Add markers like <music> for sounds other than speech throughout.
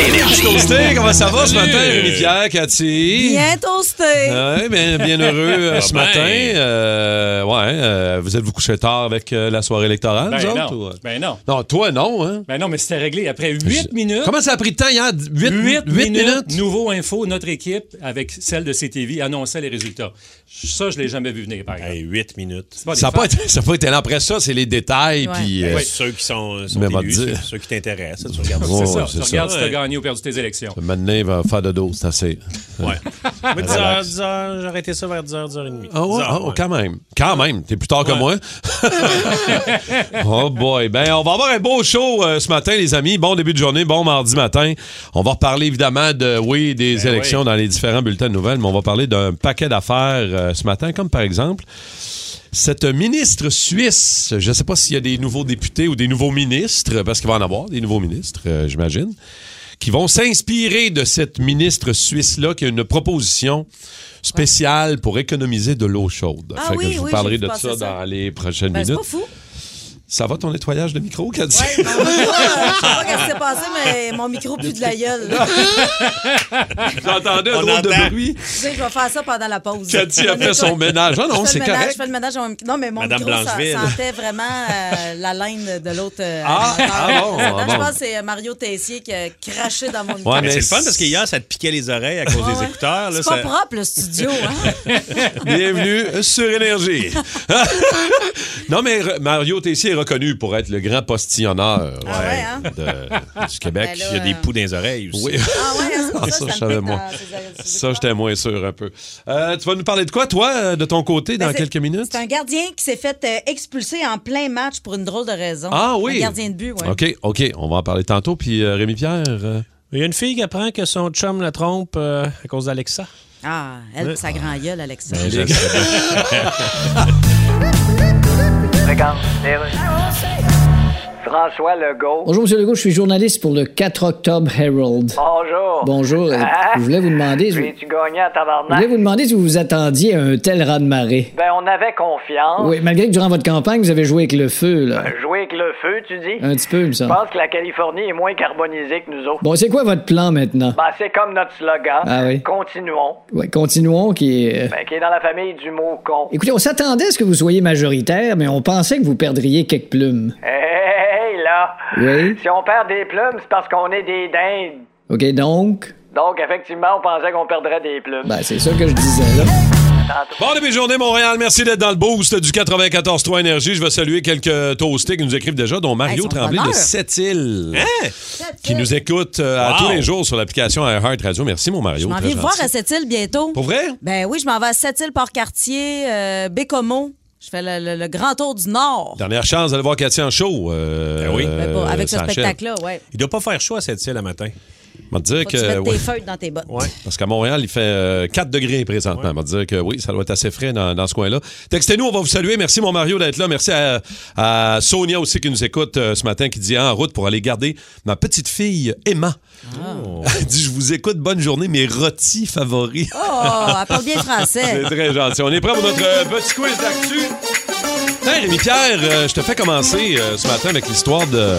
Énergie. Toasté, comment ça va ce matin, Rémi-Pierre, Cathy? Bien toasté. Ouais, bien, bien heureux euh, ce bien. matin. Euh, ouais, euh, vous êtes vous couché tard avec euh, la soirée électorale, Ben vous non. autres, ou, euh? Ben non. Non, toi, non, hein? Ben non, mais c'était réglé après 8 minutes. Comment ça a pris de temps hier? 8, 8 minutes, nouveau info, notre équipe, avec celle de CTV, annonçait les résultats. Ça, je l'ai jamais vu venir, par exemple. Hey, 8 minutes. Pas Ça n'a pas, pas été là. Après ça, c'est les détails. Ouais. Puis, Ben, euh, Ceux qui sont, sont élus, ceux, dire. ceux qui t'intéressent, tu regardes Ouais, C'est ça. tu regardes ça. si t'as Ouais. Gagné ou perdu tes élections. maintenant, il va faire de dos, c'est assez. Ouais. <laughs> Mais 10 heures, 10 heures, j'ai arrêté ça vers 10 heures, 10 heures et demie. Ah ouais, 10 heures, ah, ouais. quand même. Quand même. T'es plus tard que Ouais. moi. <laughs> oh boy. Ben, on va avoir un beau show euh, ce matin, les amis. Bon début de journée, bon mardi matin. On va reparler évidemment de, oui, des Ben élections oui. dans les différents bulletins de nouvelles, mais on va parler d'un paquet d'affaires euh, ce matin, comme par exemple cette ministre suisse. Je ne sais pas s'il y a des nouveaux députés ou des nouveaux ministres, parce qu'il va en avoir des nouveaux ministres, euh, j'imagine, qui vont s'inspirer de cette ministre suisse-là qui a une proposition spéciale pour économiser de l'eau chaude. Ah Fait que oui, je vous oui, parlerai de ça, dans les prochaines Ben, c'est minutes. pas fou. Ça va ton nettoyage de micro, Cathy? Ouais, non, je sais pas, je sais pas ce qui s'est passé, mais mon micro pue de la gueule. <laughs> J'entendais un On drôle de bruit. Tu sais, je vais faire ça pendant la pause. Cathy a Je fait son ménage. Ah non, je c'est correct. Je fais le ménage mon micro. Non, mais mon Madame micro, ça sentait vraiment euh, la laine de l'autre. euh, Ah, ah bon, ah Je bon. pense que c'est Mario Tessier qui a craché dans mon micro. Ouais, Mais c'est le fun parce qu'hier, ça te piquait les oreilles à cause Ouais, des ouais. écouteurs. C'est pas ça- propre, le studio. Hein? <laughs> Bienvenue sur Énergie. <laughs> non, mais Mario Tessier est reconnu pour être le grand postillonneur Ah ouais, hein? de- du Québec. Ben là, Il y a des poux dans les oreilles aussi. Oui. Ah ouais, Ah, ça, <laughs> ça, ça dans. Ça, j'étais moins sûr un peu. Euh, tu vas nous parler de quoi, toi, euh, de ton côté, dans Ben, c'est- quelques minutes? C'est un gardien qui s'est fait euh, expulser en plein match pour une drôle de raison. Ah oui. Un gardien de but, oui. OK, OK. On va en parler tantôt. Puis euh, Rémi-Pierre... euh, Il y a une fille qui apprend que son chum la trompe euh, à cause d'Alexa. Ah, elle, sa grand gueule, Alexa. Ben, <laughs> <laughs> François Legault. Bonjour, M. Legault, je suis journaliste pour le 4 octobre Herald. Bonjour. Bonjour. euh, Ah. je voulais vous demander. Je, je Puis tu gagnais à voulais tabarnak. vous demander si vous vous attendiez à un tel raz-de-marée? Ben, on avait confiance. Oui, malgré que durant votre campagne, vous avez joué avec le feu, là. Avec le feu, tu dis? Un petit peu, il me Je semble. pense que la Californie est moins carbonisée que nous autres. Bon, c'est quoi votre plan maintenant? Ben, c'est comme notre slogan. Ah oui. Continuons. Ouais, continuons, qui est... euh, Ben, qui est dans la famille du mot con. Écoutez, on s'attendait à ce que vous soyez majoritaire, mais on pensait que vous perdriez quelques plumes. Hey, là. Oui? Si on perd des plumes, c'est parce qu'on est des dindes. OK, donc... Donc, effectivement, on pensait qu'on perdrait des plumes. Ben, c'est ça que je disais, là. Bon début de journée, Montréal. Merci d'être dans le boost du 94.3 Énergie. Je vais saluer quelques toastés qui nous écrivent déjà, dont Mario Tremblay de. Sept-Îles, Hein? qui nous écoute euh, à tous les jours sur l'application Heart Radio. Merci, mon Mario. Je m'en viens voir à Sept-Îles bientôt. Pour vrai? Ben oui, je m'en vais à Sept-Îles, Port-Cartier, euh, Bécomo. Je fais le, le- le grand tour du Nord. Dernière chance d'aller voir Cathy en show. euh, Ben oui. Ben, pas- avec ce spectacle-là, ouais. Il doit pas faire chaud à cette île le matin. On va te dire Faut que tu ouais, tes feuilles dans tes bottes. Ouais. parce qu'à Montréal, il fait euh, 4 degrés présentement. On va te dire que oui, ça doit être assez frais dans, dans ce coin-là. Textez-nous, on va vous saluer. Merci, mon Mario, d'être là. Merci à, à Sonia aussi qui nous écoute euh, ce matin, qui dit en route pour aller garder ma petite fille Emma. Elle dit Je vous écoute, bonne journée, mes rôtis favoris. Oh, elle parle bien français. <laughs> C'est très gentil. On est prêt pour notre euh, petit quiz d'actu. Hey, Rémi-Pierre, euh, je te fais commencer euh, ce matin avec l'histoire de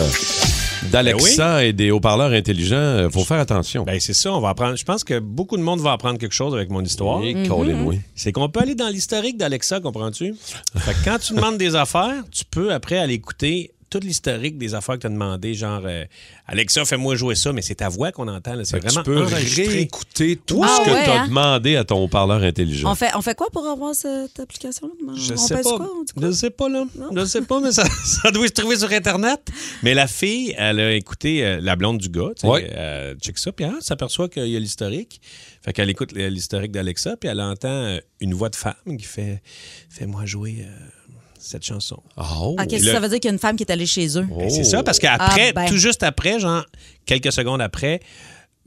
d'Alexa et des haut-parleurs intelligents. Euh, faut faire attention. Ben, c'est ça, on va apprendre. Je pense que beaucoup de monde va apprendre quelque chose avec mon histoire. Oui. C'est qu'on peut aller dans l'historique d'Alexa, comprends-tu? Fait que quand tu demandes des affaires, tu peux après aller écouter tout l'historique des affaires que tu as demandé, genre euh, Alexa, fais-moi jouer ça, mais c'est ta voix qu'on entend. là. C'est vraiment tu peux réécouter tout Ah ce que ouais, tu as hein? demandé à ton haut-parleur intelligent. On fait, on fait quoi pour avoir cette application-là? Je on sais pèse pas. quoi? On? Je sais pas, là. Je sais pas, mais ça, <laughs> ça doit se trouver sur Internet. Mais la fille, elle a écouté euh, la blonde du gars. tu sais, Ouais. euh, check ça, puis elle s'aperçoit qu'il y a l'historique. Fait qu'elle écoute l'historique d'Alexa, puis elle entend une voix de femme qui fait Fais-moi jouer euh, cette chanson. Oh. OK, ça veut dire qu'il y a une femme qui est allée chez eux. Ben, c'est ça, parce qu'après, Ah, ben. tout juste après, genre quelques secondes après,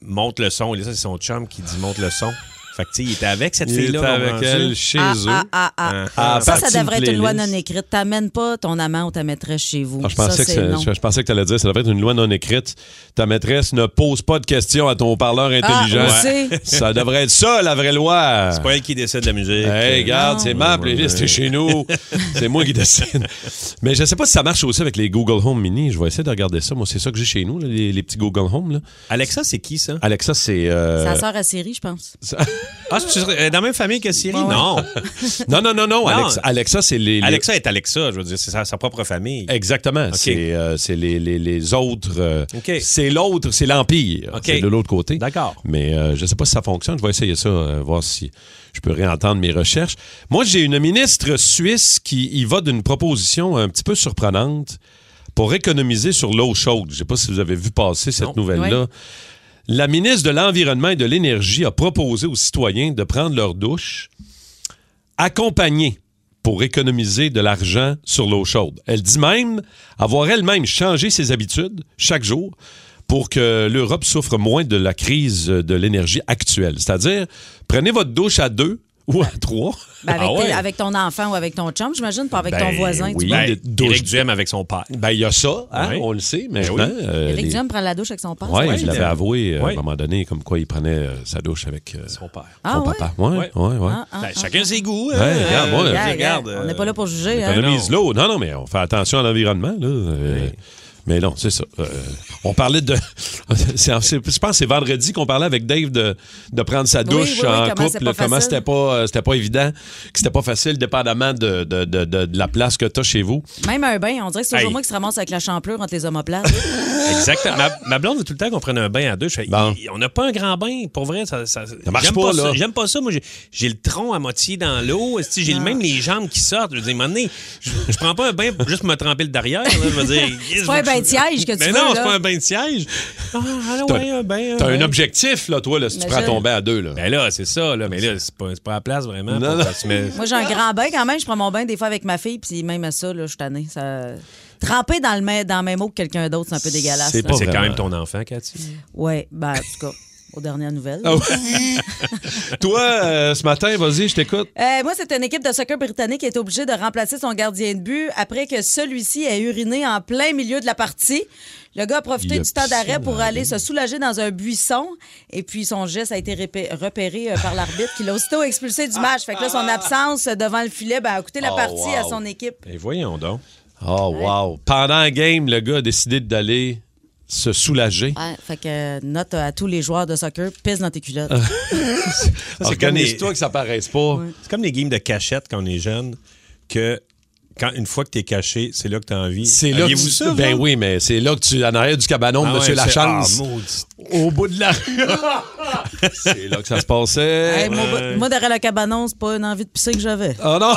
monte le son. Et là, ça, c'est son chum qui dit monte le son. Fait que, tu sais, il était avec cette Il fille-là. était avec elle chez Ah, eux. ah, ah, ah. Ah, ça, ça devrait de être une loi non écrite. T'amènes pas ton amant ou ta maîtresse chez vous. Ah, je pensais ça, que c'est c'est- je, pensais que tu allais dire ça devrait être une loi non écrite. Ta maîtresse ne pose pas de questions à ton parleur intelligent. Ah, aussi. Ça devrait être ça, la vraie loi. C'est pas elle qui décide de la musique. Hey, regarde, c'est ma playlist, c'est chez nous. <laughs> c'est moi qui décide. Mais je sais pas si ça marche aussi avec les Google Home Mini. Je vais essayer de regarder ça. Moi, c'est ça que j'ai chez nous, là, les, les petits Google Home. Là. Alexa, c'est qui, ça? Alexa, c'est. euh, Ça sort à série, je pense. Ah, c'est dans la même famille que Siri? Ouais. <laughs> Non. Non, non, non, non. Alexa, Alexa, c'est les. les- Alexa est Alexa, je veux dire, c'est sa, sa propre famille. Exactement. C'est euh, c'est les, les, les autres. euh. C'est l'autre, c'est l'Empire. OK. C'est de l'autre côté. D'accord. Mais euh, je ne sais pas si ça fonctionne. Je vais essayer ça, euh, voir si je peux réentendre mes recherches. Moi, j'ai une ministre suisse qui y va d'une proposition un petit peu surprenante pour économiser sur l'eau chaude. Je ne sais pas si vous avez vu passer cette Non. nouvelle-là. La ministre de l'Environnement et de l'Énergie a proposé aux citoyens de prendre leur douche accompagnée pour économiser de l'argent sur l'eau chaude. Elle dit même avoir elle-même changé ses habitudes chaque jour pour que l'Europe souffre moins de la crise de l'énergie actuelle. C'est-à-dire, prenez votre douche à deux ou à trois. Ben, avec, Ah ouais? tes- avec ton enfant ou avec ton chum, j'imagine, pas avec ton Ben, voisin. oui. tu vois. Ben, Ben, douche- Duhem avec son père. Ben, il y a ça, hein, Oui. on le sait maintenant. oui. Euh, Éric les- Duhem prend la douche avec son père. Oui, c'est je l'avais avoué euh, Oui. à un moment donné, comme quoi il prenait euh, sa douche avec euh, Son père. Ah son ouais? papa. Oui, Ouais. oui, oui. Chacun ah. ses goûts. Ouais, hein. regarde, moi, On n'est pas là pour juger. hein. économise l'eau. Non, non, mais on fait attention à l'environnement. Là. Mais non, c'est ça. Euh, on parlait de. <laughs> c'est- c'est- je pense que c'est vendredi qu'on parlait avec Dave de, de prendre sa douche oui, oui, en comment couple. comment c'était pas, euh, c'était pas évident, que c'était pas facile, dépendamment de, de, de, de- de la place que tu as chez vous. Même un bain, on dirait que c'est toujours Hey. moi qui se ramasse avec la champlure entre les omoplates. <laughs> Exactement. Ma, ma blonde veut tout le temps qu'on prenne un bain à deux. Je fais, Bon. il- on n'a pas un grand bain. Pour vrai, ça, ça, marche j'aime pas, là. J'aime pas ça. Moi, j'ai, j'ai le tronc à moitié dans l'eau. J'ai Ah. même les jambes qui sortent. Je veux dire, je, je prends pas un bain pour juste me tremper le derrière. là. Je veux dire, bain de siège que tu Mais veux, non, là. c'est pas un bain de siège. Ah, ah, T'as- ouais, un bain. T'as un objectif, là, toi, là, si tu Imagine. prends ton bain à deux. Là. Ben là, c'est ça. Là. Mais là, c'est pas, c'est pas la place vraiment. Non, pour- non. Moi, j'ai un grand bain quand même. Je prends mon bain des fois avec ma fille, puis même à ça, là, je suis tannée. Ça... Tremper dans le, même, dans le même eau que quelqu'un d'autre, c'est un peu dégueulasse. C'est là. pas c'est quand vraiment. même ton enfant, Cathy. Ouais, ben, en tout cas, aux dernières nouvelles. Ah ouais. <laughs> toi, euh, ce matin, vas-y, je t'écoute. Euh, moi, c'est une équipe de soccer britannique qui est obligée de remplacer son gardien de but après que celui-ci ait uriné en plein milieu de la partie. Le gars a profité a du temps d'arrêt pour aller se soulager dans un buisson. Et puis, son geste a été repéré euh, par l'arbitre qui l'a aussitôt expulsé du match. Fait que là, son absence devant le filet ben, a coûté la Oh, partie à wow. son équipe. Et voyons donc. Oh, wow. Pendant la game, le gars a décidé d'aller se soulager. Ouais, fait que euh, note à tous les joueurs de soccer, pisse dans tes culottes. Ah. c'est comme Organise-toi que ça paraisse pas. C'est comme les games de cachette quand on est jeune, que quand, une fois que t'es caché, c'est là que t'as envie. C'est là que tu... ça, Ben oui, mais c'est là que tu en arrière du cabanon de Ah Monsieur ouais, Lachance. Ah, au bout de la rue. <laughs> c'est là que ça se passait. Hey, moi, moi, derrière le cabanon, c'est pas une envie de pisser que j'avais. Oh non!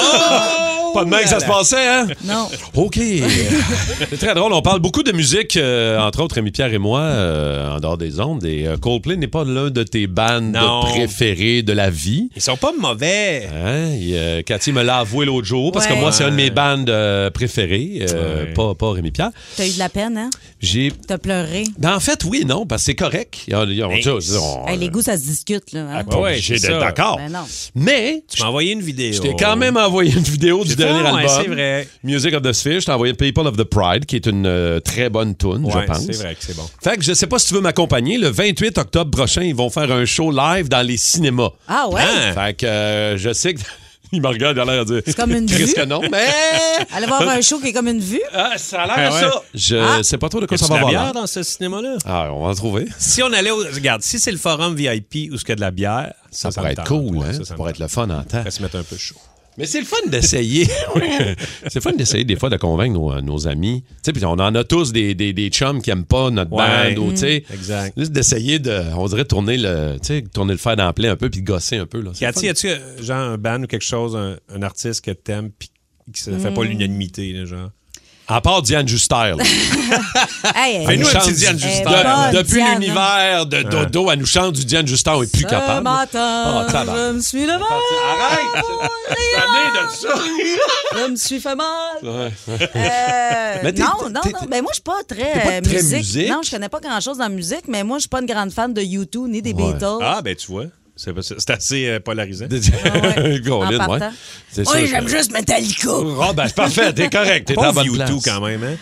pas de même que ça se passait, hein? Non. OK. c'est très drôle. On parle beaucoup de musique, euh, entre autres, Rémi-Pierre et moi, euh, en dehors des ondes. Et euh, Coldplay n'est pas l'un de tes bandes préférées de la vie. Ils sont pas mauvais. Hein? Et, euh, Cathy me l'a avoué l'autre jour, parce que moi, c'est une de mes bandes euh, préférées, euh, Ouais. pas, pas Rémi-Pierre. T'as eu de la peine, hein? J'ai... T'as pleuré? Ben, en fait, oui et non, parce que c'est correct. On, on- Hey, on- Hey, les goûts, ça se discute, là. hein? pas Ouais, obligé c'est d'être ça. d'accord. Ben non. Mais, Tu m'as envoyé une vidéo. je t'ai quand même envoyé une vidéo du J'ai dernier ouais, album. c'est vrai. Music of the Sphere. Je t'ai envoyé People of the Pride, qui est une euh, très bonne tune, Ouais, je pense. c'est vrai que c'est bon. Fait que je sais pas si tu veux m'accompagner. Le 28 octobre prochain, ils vont faire un show live dans les cinémas. Ah ouais? Hein? Fait que euh, je sais que. <laughs> Il me regarde, il a l'air de dire. C'est comme une <laughs> vue. que non, mais. <laughs> Allez voir un show qui est comme une vue. Ah, ça a l'air Ah de ouais. ça. Je Ah. sais pas trop de quoi ça de va la avoir. bière dans ce cinéma-là? Ah, on va en trouver. Si on allait au. Regarde, si c'est le forum VIP où ce qu'il y a de la bière, Ça, ça, pourrait être cool, hein? Ça, Ça, pourrait être le fun en temps. Va se mettre un peu chaud. Mais c'est le fun d'essayer. <laughs> c'est le fun d'essayer des fois de convaincre nos, nos amis. Tu sais, puis on en a tous des, des, des chums qui aiment pas notre Ouais. band ou tu sais. Exact. Juste d'essayer de, on dirait tourner le, tu sais, tourner le fer dans le plein un peu puis de gosser un peu là. Cathy, as-tu euh, genre un band ou quelque chose, un, un artiste que t'aimes puis que ça fait Hmm. pas l'unanimité, genre? À part Diane Juster. là. <laughs> Hey, Fais-nous Elle un nous petit chante Diane Juster. bonne, depuis Diane, l'univers de Dodo, elle nous chante du Diane Juster, on est plus Ce capable. matin, Oh, tabarnak. je me suis levé, Arrête! Amenez de ça! je me suis fait mal. Ouais. Euh, Mais t'es- non, non, t'es- non. Ben, moi, je suis pas très, pas euh, très musique. musique? Non, je connais pas grand-chose dans la musique, mais moi, je suis pas une grande fan de U2 ni des Ouais. Beatles. Ah, ben tu vois. C'est assez euh, polarisant. <laughs> <laughs> Colin, En ouais. partant. C'est Oui, sûr j'aime juste Metallica. Ah, ben, c'est parfait, t'es correct, t'es en bonne U2 place. quand même, hein?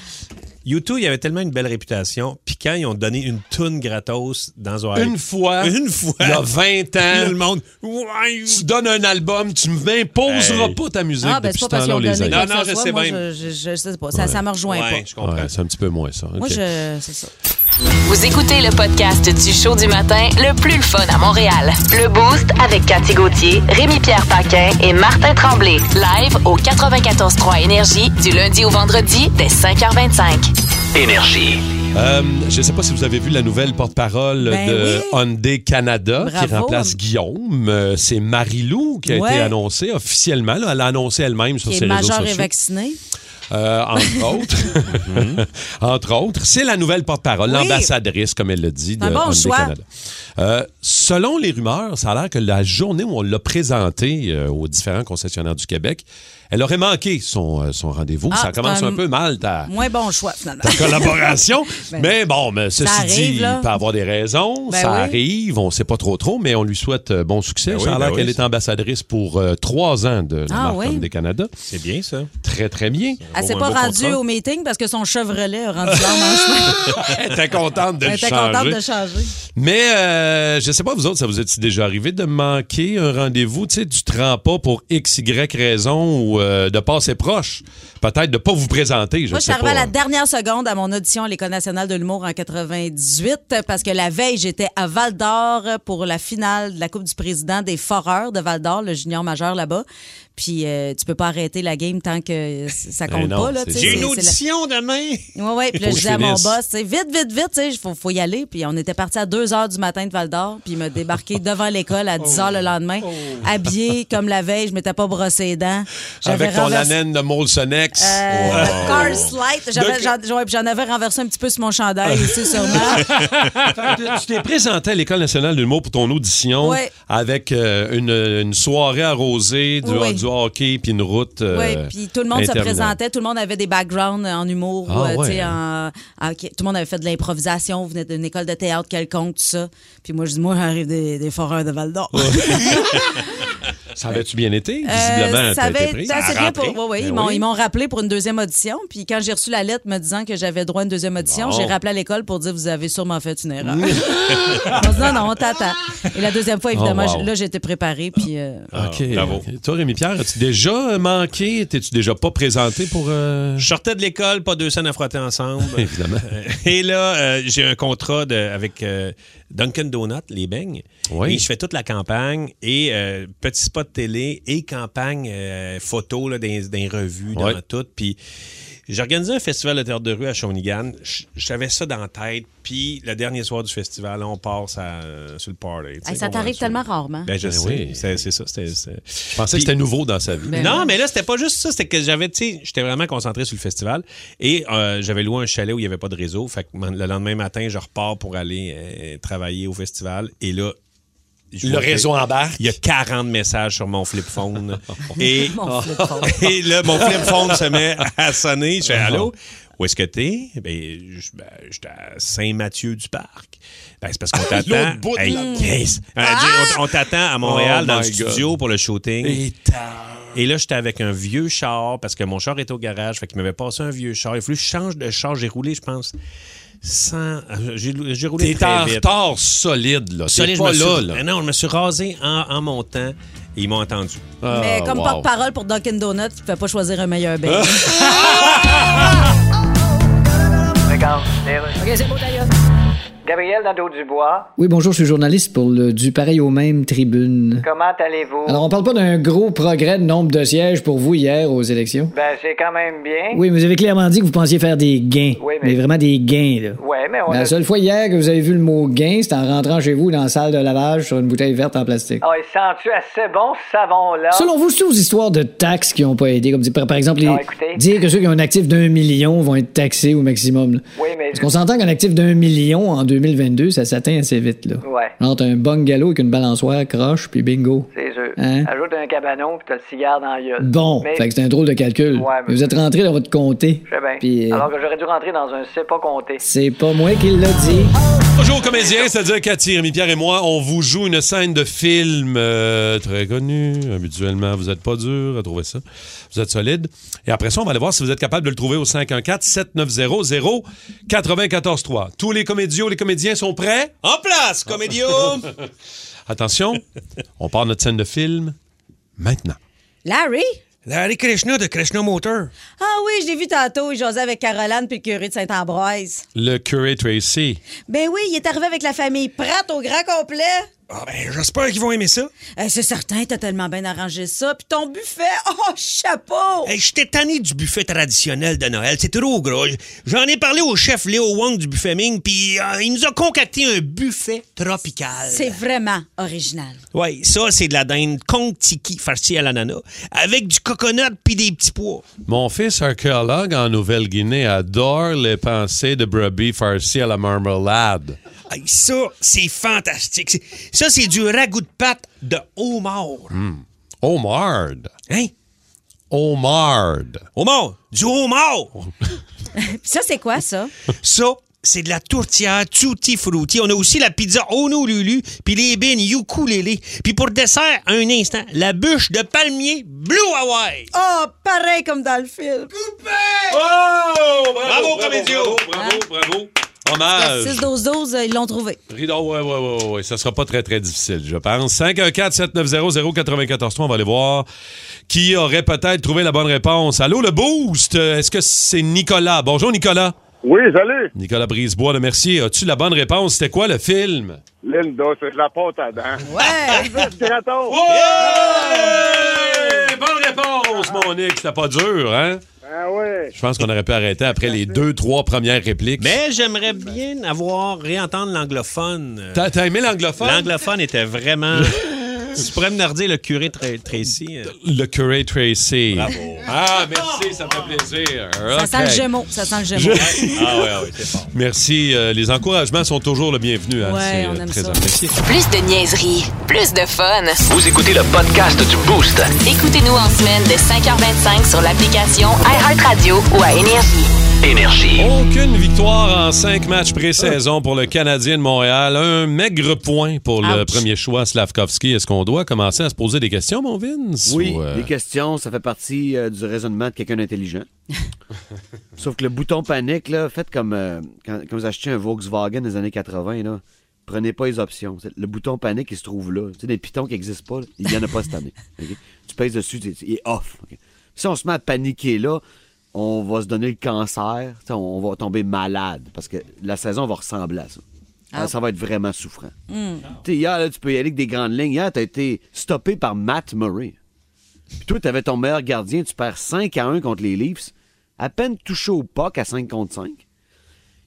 U2, il avait tellement une belle réputation. Puis quand ils ont donné une toune gratos dans Ohio, Une fois, Une fois. il y a 20 Puis le ans, monde. Ouais, tu donnes un album, tu m'imposeras Hey. pas ta musique Ah, ben, depuis c'est ce pas parce temps-là, qu'ils ont les donné amis. Non, non, je sais bien. je, je, je sais pas. Ça, ça me rejoint Ouais, pas. je comprends. Ouais, c'est un petit peu moins ça. Moi, je... C'est ça. Vous écoutez le podcast du show du matin le plus le fun à Montréal. Le Boost avec Cathy Gauthier, Rémi-Pierre Paquin et Martin Tremblay. Live au 94.3 Énergie du lundi au vendredi dès 5h25. Énergie. Euh, je ne sais pas si vous avez vu la nouvelle porte-parole Ben de oui. Hyundai Canada qui remplace Guillaume. Euh, c'est Marie-Lou qui a Ouais. été annoncée officiellement. là. Elle a annoncé elle-même sur Qui est ses réseaux majeur et sociaux. Euh, entre <laughs> autres. entre autres. C'est la nouvelle porte-parole, Oui. l'ambassadrice, comme elle le dit, de un bon Hyundai choix. Canada. Euh, selon les rumeurs, ça a l'air que la journée où on l'a présentée euh, aux différents concessionnaires du Québec, elle aurait manqué son, euh, son rendez-vous. Ah, ça commence c'est un un- peu mal, ta, Moins bon choix, finalement. ta collaboration. <laughs> Ben, mais bon, mais ceci ça arrive, dit, là. il peut avoir des raisons. Ben ça oui. arrive, on ne sait pas trop trop, mais on lui souhaite euh, bon succès. Ben ça oui, a l'air ben qu'elle oui. est ambassadrice pour euh, trois ans de la Ah marque oui. Hyundai Canada. C'est bien, ça. Très, très bien. Elle s'est pas rendue contrat. au meeting parce que son Chevrolet a rendu <laughs> chemin. Elle était contente de Elle le était changer. contente de changer. Mais euh, je sais pas, vous autres, ça vous est déjà arrivé de manquer un rendez-vous? Tu sais, tu te rends pas pour X, Y raison ou euh, de passer proche. Peut-être de pas vous présenter, je Moi, je suis arrivée à la dernière seconde à mon audition à l'École nationale de l'humour en 98 parce que la veille, j'étais à Val d'Or pour la finale de la Coupe du président des Foreurs de Val d'Or, le junior majeur là-bas. Puis euh, tu peux pas arrêter la game tant que ça compte Eh non, pas. Là, J'ai une la- audition demain. Oui, oui. Puis là, je disais à mon boss, tu sais, vite, vite, vite, tu sais, il faut, faut y aller. Puis on était parti à 2 h du matin de Val d'Or. Puis il m'a débarqué <laughs> devant l'école à 10 h le lendemain, habillé comme la veille. Je m'étais pas brossé les dents. Avec ton renversé- de Molsonex. euh, Wow. Cars Light. J'en ouais, avais renversé un petit peu sur mon chandail <laughs> aussi, sûrement. tu t'es présenté à l'École nationale de l'humour pour ton audition Ouais. avec euh, une, une soirée arrosée, du, Oui. du hockey puis une route. euh, Oui, puis tout le monde se présentait, tout le monde avait des backgrounds en humour, Ah, euh, ouais. en- en- tout le monde avait fait de l'improvisation, venait d'une école de théâtre quelconque, tout ça. Puis moi, je dis, moi, j'arrive des, des foreurs de Val d'Or. <laughs> <laughs> Ça avait-tu bien été? Euh, Visiblement, ça avait été assez Ça a bien pour. Ben ils m'ont- oui. ils m'ont rappelé pour une deuxième audition. Puis quand j'ai reçu la lettre me disant que j'avais droit à une deuxième audition, Bon. j'ai rappelé à l'école pour dire vous avez sûrement fait une erreur. <laughs> <laughs> on dit non, non, on t'attend. Et la deuxième fois, évidemment, Oh, wow. je- là, j'étais préparée. Puis. euh, OK. bravo. OK. Toi, Rémi-Pierre, as-tu déjà manqué? T'es-tu déjà pas présenté pour... euh, Je sortais de l'école, pas deux scènes à frotter ensemble. <laughs> Évidemment. Et là, euh, j'ai un contrat de- avec euh, Dunkin' Donuts, les beignes. Oui. Et je fais toute la campagne et euh, petit spot télé et campagne euh, photo là, dans, dans les revues, dans tout. Puis j'ai organisé un festival de terre de rue à Shawinigan. J'avais ça dans la tête. Puis le dernier soir du festival, on passe à- sur le party. hey, ça t'arrive tellement rarement. Ben, je Ben sais. oui. C'est ça. Je pensais que c'était nouveau dans sa vie. Ben non, oui. mais là, c'était pas juste ça. C'était que j'avais, tu sais, j'étais vraiment concentré sur le festival. Et euh, j'avais loué un chalet où il n'y avait pas de réseau. Fait que le lendemain matin, je repars pour aller euh, travailler au festival. Et là, Le réseau embarque. Il y a 40 messages sur mon flip phone. <laughs> et, Mon flip phone. <laughs> et là, mon flip phone se met à sonner. Je fais Allô? Où est-ce que t'es? Ben, je ben, j'étais à Saint-Mathieu-du-Parc. Ben, c'est parce qu'on <laughs> t'attend. Bout Hey, yes. Euh, on on t'attend à Montréal Oh dans le God. studio pour le shooting. Et Et là, j'étais avec un vieux char parce que mon char était au garage. Fait qu'il m'avait passé un vieux char. Il a fallu que je change de char. J'ai roulé, je pense, 100. euh, J'ai roulé T'es très en vite. retard solide, là. Solide, je pas me suis- là. Mais Non, je me suis rasé en, en montant et ils m'ont entendu. Mais Ah, comme wow. porte-parole pour Dunkin' Donuts, tu ne pouvais pas choisir un meilleur bain. Regarde, rues. <laughs> OK, c'est beau d'ailleurs. Gabriel Nadeau-Dubois, Oui, bonjour, je suis journaliste pour le Du Pareil au même Tribune. comment allez-vous? Alors, on parle pas d'un gros progrès de nombre de sièges pour vous hier aux élections? Ben, c'est quand même bien. Oui, mais vous avez clairement dit que vous pensiez faire des gains. Oui, mais- vraiment des gains, là. Ouais, mais on La a... seule fois hier que vous avez vu le mot gain, c'est en rentrant chez vous dans la salle de lavage sur une bouteille verte en plastique. Ah, il sent-tu assez bon, ce savon-là? Selon vous, c'est aux histoires de taxes qui n'ont pas aidé, comme par exemple, les- Non, écoutez. dire que ceux qui ont un actif d'un million vont être taxés au maximum. là. Oui, mais... Parce qu'on s'entend qu'un actif d'un million en 2022, ça s'atteint assez vite. Là. Ouais, Entre un bungalow avec une balançoire croche, puis bingo. c'est sûr. Hein? Ajoute un cabanon puis t'as le cigare dans la gueule. Bon, Mais, fait que c'est un drôle de calcul. Ouais, mais- Mais Vous êtes rentré dans votre comté. je sais bien. Puis, euh, Alors que j'aurais dû rentrer dans un c'est pas compté. c'est pas moi qui l'a dit. Bonjour comédien, c'est-à-dire Cathy, Rémi Pierre et moi, on vous joue une scène de film euh, très connue. Habituellement, vous êtes pas dur à trouver ça. Vous êtes solide. Et après ça, on va aller voir si vous êtes capable de le trouver au 514-790-0943. Tous les comédios, les comédiens sont prêts? En place, comédio! <laughs> Attention, on part notre scène de film maintenant. Larry? Larry Krishna de Krishna Motor. Ah oui, je l'ai vu tantôt. Il jasait avec Caroline puis le curé de Saint-Ambroise. Le curé Tracy. Ben oui, il est arrivé avec la famille Pratt au grand complet. Ah ben, j'espère qu'ils vont aimer ça. Eh, c'est certain, t'as tellement bien arrangé ça. Puis ton buffet, <laughs> oh, chapeau! Hey, J'étais tanné du buffet traditionnel de Noël. C'est trop gros. J'en ai parlé au chef Léo Wang du buffet Ming, puis euh, il nous a concocté un buffet tropical. C'est vraiment original. Ouais, ça, c'est de la dinde Kong Tiki farcie à l'ananas, avec du coconut puis des petits pois. Mon fils archéologue en Nouvelle-Guinée adore les pensées de brebis farcies à la marmelade. Ça, c'est fantastique. Ça, c'est du ragoût de pâte de homard. Homard. Hein? Homard. Homard! Du homard! <laughs> Ça, c'est quoi, ça? Ça, c'est de la tourtière tutti frutti. On a aussi la pizza Honolulu, puis les bines ukulélé. Puis pour dessert, un instant, la bûche de palmier Blue Hawaii. Oh, pareil comme dans le film. Oh! Bravo, comédio! Bravo, bravo, bravo. Hommage. 6-12-12, euh, ils l'ont trouvé. Rideau, ouais, ouais, ouais, ouais. Ça sera pas très, très difficile, je pense. 514-790-0943. On va aller voir qui aurait peut-être trouvé la bonne réponse. Allô, le boost? Est-ce que c'est Nicolas? Bonjour, Nicolas. Oui, salut. Nicolas Brisebois de Mercier. As-tu la bonne réponse? C'était quoi le film? Linda, c'est de la pâte à dents. Ouais! Bonne réponse, mon Nick. C'était pas dur, hein? Ah ouais. Je pense qu'on aurait pu arrêter après les deux, trois premières répliques. Mais j'aimerais bien avoir réentendre l'anglophone. T'as t'as aimé l'anglophone? L'anglophone était vraiment. <laughs> tu pourrais me le curé Tra- Tracy. euh, Le curé Tracy. Ah, merci, ça me fait plaisir. Ça sent le gémeaux. Ça sent le gémeaux. Ah ouais, ouais, c'est fort. Merci. euh, les encouragements sont toujours le bienvenu. Hein? Ouais, C'est, on euh, aime très ça. apprécié. Plus de niaiserie, plus de fun. Vous écoutez le podcast du Boost. Écoutez-nous en semaine de 5h25 sur l'application iHeartRadio ou à Énergie. Énergie. Aucune victoire en cinq matchs pré-saison pour le Canadien de Montréal. Un maigre point pour le Ouch. premier choix, Slavkovski. Est-ce qu'on doit commencer à se poser des questions, mon Vince? Oui, Ou, euh, les questions, ça fait partie euh, du raisonnement de quelqu'un d'intelligent. <laughs> Sauf que le bouton panique, là, faites comme euh, quand, quand vous achetez un Volkswagen des années 80, là, prenez pas les options. Le bouton panique, il se trouve là. Tu sais, des pitons qui n'existent pas, là, il n'y en a pas cette année. <laughs> Tu pèses dessus, il est off. Si on se met à paniquer là, on va se donner le cancer, on va tomber malade parce que la saison va ressembler à ça. Ah. Ça va être vraiment souffrant. Tu sais, hier, là, tu peux y aller avec des grandes lignes. Hier, tu as été stoppé par Matt Murray. Puis toi, tu avais ton meilleur gardien, tu perds 5 à 1 contre les Leafs, à peine touché au puck à 5 contre 5.